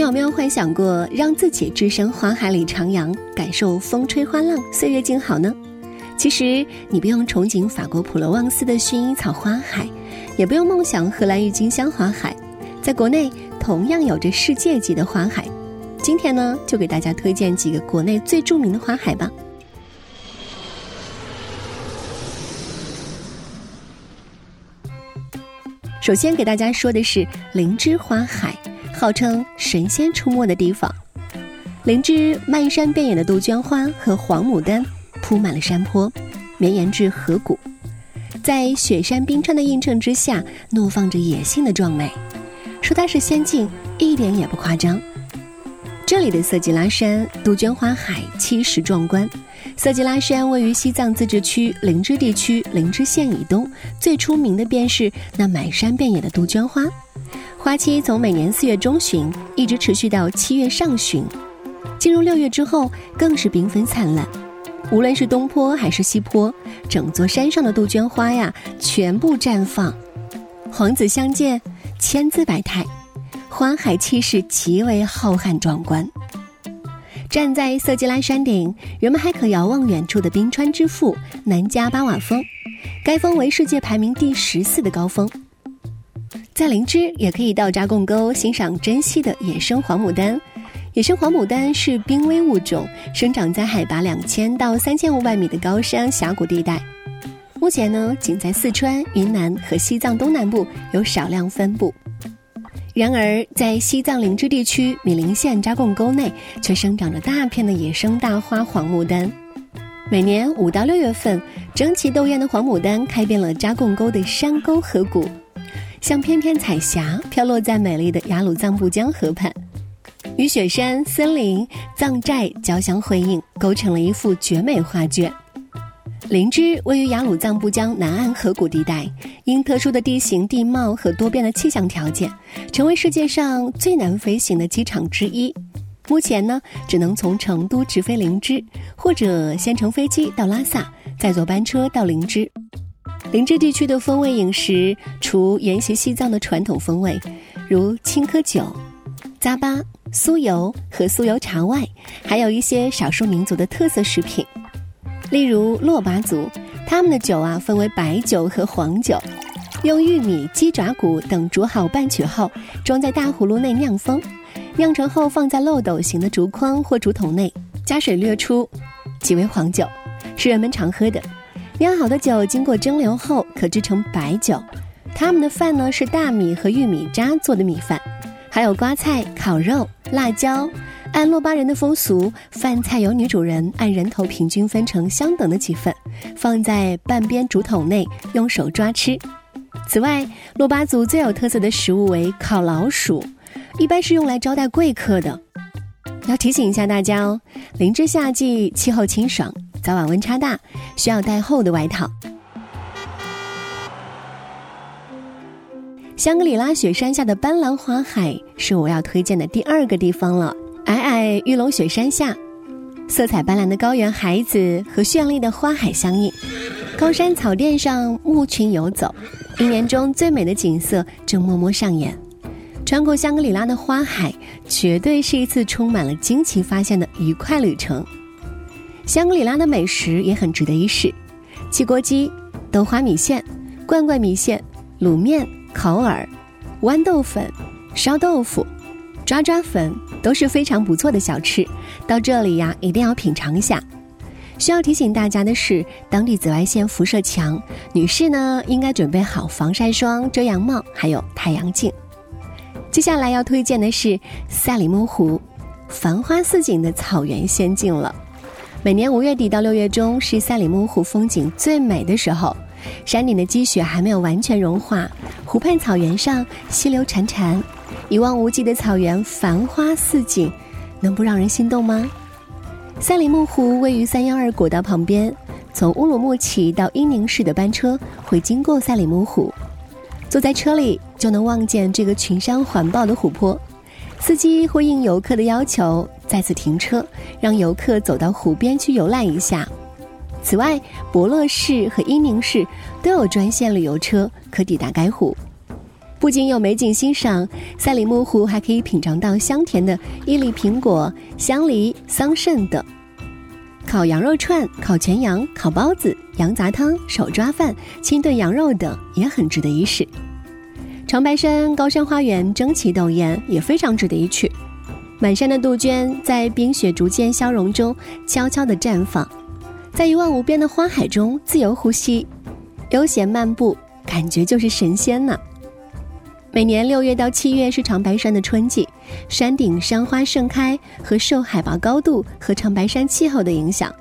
你有没有幻想过让自己置身花海里徜徉，感受风吹花浪、岁月静好呢？其实你不用憧憬法国普罗旺斯的薰衣草花海，也不用梦想荷兰郁金香花海，在国内同样有着世界级的花海。今天呢，就给大家推荐几个国内最著名的花海吧。首先给大家说的是灵芝花海。号称神仙出没的地方，灵芝漫山遍野的杜鹃花和黄牡丹铺满了山坡，绵延至河谷，在雪山冰川的映衬之下，怒放着野性的壮美。说它是仙境，一点也不夸张。这里的色季拉山杜鹃花海气势壮观。色季拉山位于西藏自治区灵芝地区灵芝县以东，最出名的便是那满山遍野的杜鹃花。花期从每年四月中旬一直持续到七月上旬，进入六月之后更是缤纷灿烂。无论是东坡还是西坡，整座山上的杜鹃花呀，全部绽放，黄紫相间，千姿百态，花海气势极为浩瀚壮观。站在色季拉山顶，人们还可遥望远处的冰川之父南迦巴瓦峰，该峰为世界排名第十四的高峰。在灵芝也可以到扎贡沟欣赏珍稀的野生黄牡丹。野生黄牡丹是濒危物种，生长在海拔两千到三千五百米的高山峡谷地带。目前呢，仅在四川、云南和西藏东南部有少量分布。然而，在西藏灵芝地区米林县扎贡沟内，却生长着大片的野生大花黄牡丹。每年五到六月份，争奇斗艳的黄牡丹开遍了扎贡沟的山沟河谷。像翩翩彩霞飘落在美丽的雅鲁藏布江河畔，与雪山、森林、藏寨交相辉映，构成了一幅绝美画卷。灵芝位于雅鲁藏布江南岸河谷地带，因特殊的地形地貌和多变的气象条件，成为世界上最难飞行的机场之一。目前呢，只能从成都直飞灵芝，或者先乘飞机到拉萨，再坐班车到灵芝。灵芝地区的风味饮食，除沿袭西藏的传统风味，如青稞酒、糌粑、酥油和酥油茶外，还有一些少数民族的特色食品，例如珞巴族，他们的酒啊分为白酒和黄酒，用玉米、鸡爪骨等煮好拌取后，装在大葫芦内酿封，酿成后放在漏斗形的竹筐或竹筒内，加水略出，即为黄酒，是人们常喝的。酿好的酒经过蒸馏后可制成白酒。他们的饭呢是大米和玉米渣做的米饭，还有瓜菜、烤肉、辣椒。按洛巴人的风俗，饭菜由女主人按人头平均分成相等的几份，放在半边竹筒内用手抓吃。此外，洛巴族最有特色的食物为烤老鼠，一般是用来招待贵客的。要提醒一下大家哦，林芝夏季气候清爽。早晚温差大，需要带厚的外套。香格里拉雪山下的斑斓花海是我要推荐的第二个地方了。皑皑玉龙雪山下，色彩斑斓的高原海子和绚丽的花海相映。高山草甸上，牧群游走，一年中最美的景色正默默上演。穿过香格里拉的花海，绝对是一次充满了惊奇发现的愉快旅程。香格里拉的美食也很值得一试，汽锅鸡、豆花米线、罐罐米线、卤面、烤饵、豌豆粉、烧豆腐、抓抓粉、都是非常不错的小吃。到这里呀，一定要品尝一下。需要提醒大家的是，当地紫外线辐射强，女士呢应该准备好防晒霜、遮阳帽，还有太阳镜。接下来要推荐的是赛里木湖，繁花似锦的草原仙境了。每年五月底到六月中是赛里木湖风景最美的时候，山顶的积雪还没有完全融化，湖畔草原上溪流潺潺，一望无际的草原繁花似锦，能不让人心动吗？赛里木湖位于三幺二国道旁边，从乌鲁木齐到伊宁市的班车会经过赛里木湖，坐在车里就能望见这个群山环抱的湖泊。司机会应游客的要求再次停车，让游客走到湖边去游览一下。此外，博乐市和伊宁市都有专线旅游车可抵达该湖。不仅有美景欣赏，赛里木湖还可以品尝到香甜的伊犁苹果、香梨、桑葚等。烤羊肉串、烤全羊、烤包子、羊杂汤、手抓饭、清炖羊肉等也很值得一试。长白山高山花园争奇斗艳，也非常值得一去。满山的杜鹃在冰雪逐渐消融中悄悄地绽放，在一望无边的花海中自由呼吸，悠闲漫步，感觉就是神仙呢。每年六月到七月是长白山的春季，山顶山花盛开和受海拔高度和长白山气候的影响，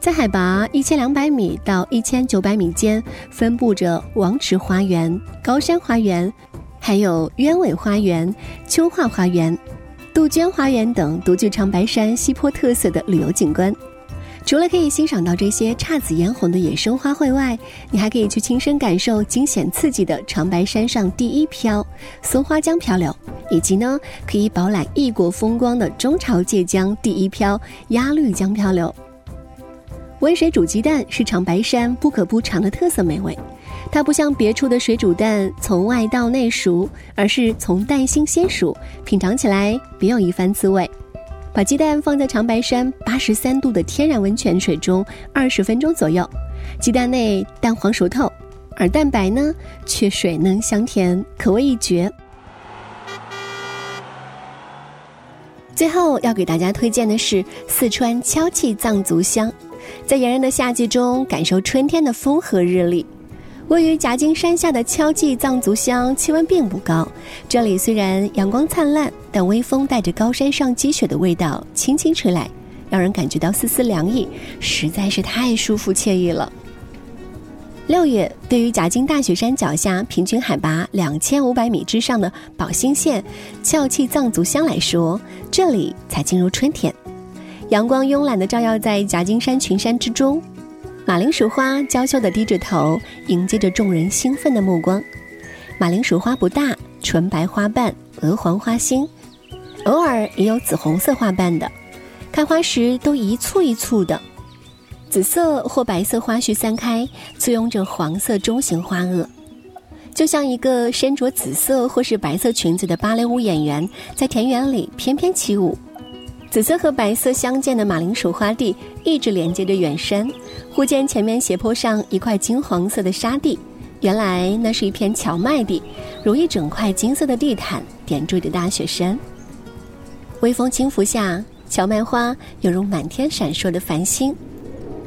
在海拔一千两百米到一千九百米间分布着王池花园、高山花园，还有鸢尾花园、秋画花园、杜鹃花园等独具长白山西坡特色的旅游景观。除了可以欣赏到这些姹紫嫣红的野生花卉外，你还可以去亲身感受惊险刺激的长白山上第一漂松花江漂流，以及呢可以饱览异国风光的中朝界江第一漂鸭绿江漂流。温水煮鸡蛋是长白山不可不尝的特色美味，它不像别处的水煮蛋从外到内熟，而是从蛋心先熟，品尝起来别有一番滋味。把鸡蛋放在长白山八十三度的天然温泉水中二十分钟左右，鸡蛋内蛋黄熟透，而蛋白呢却水嫩香甜，可谓一绝。最后要给大家推荐的是四川敲气藏族乡，在炎热的夏季中感受春天的风和日丽。位于夹金山下的敲记藏族乡，气温并不高。这里虽然阳光灿烂，但微风带着高山上积雪的味道轻轻吹来，让人感觉到丝丝凉意，实在是太舒服惬意了。六月，对于夹金大雪山脚下平均海拔两千五百米之上的宝兴县敲气藏族乡来说，这里才进入春天，阳光慵懒地照耀在夹金山群山之中。马铃薯花娇羞地低着头，迎接着众人兴奋的目光。马铃薯花不大，纯白花瓣，鹅黄花心，偶尔也有紫红色花瓣的。开花时都一簇一簇的，紫色或白色花序散开，簇拥着黄色中型花萼，就像一个身着紫色或是白色裙子的芭蕾舞演员在田园里翩翩起舞。紫色和白色相间的马铃薯花地一直连接着远山，忽见前面斜坡上一块金黄色的沙地，原来那是一片荞麦地，如一整块金色的地毯点缀着大雪山。微风轻拂下，荞麦花犹如满天闪烁的繁星。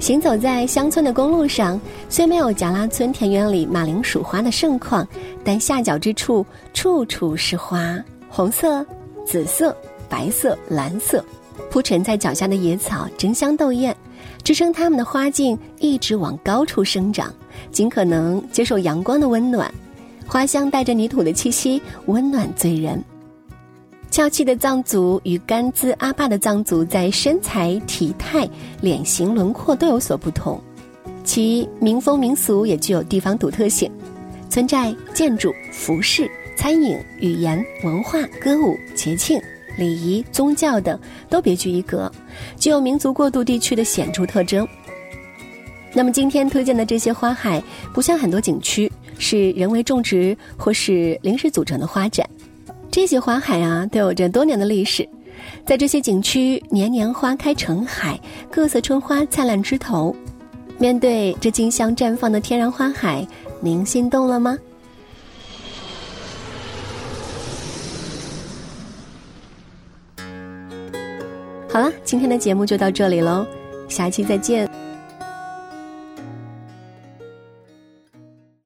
行走在乡村的公路上，虽没有夹拉村田园里马铃薯花的盛况，但下脚之处处处是花，红色、紫色。白色、蓝色，铺陈在脚下的野草争香斗艳，支撑它们的花茎一直往高处生长，尽可能接受阳光的温暖。花香带着泥土的气息，温暖醉人。俏气的藏族与甘孜阿坝的藏族在身材、体态、脸型轮廓都有所不同，其民风民俗也具有地方独特性。村寨、建筑、服饰、餐饮、语言、文化、歌舞、节庆。礼仪、宗教等都别具一格，具有民族过渡地区的显著特征。那么今天推荐的这些花海，不像很多景区是人为种植或是临时组成的花展，这些花海啊都有着多年的历史。在这些景区，年年花开成海，各色春花灿烂枝头。面对这竞相绽放的天然花海，您心动了吗？好了，今天的节目就到这里喽，下期再见。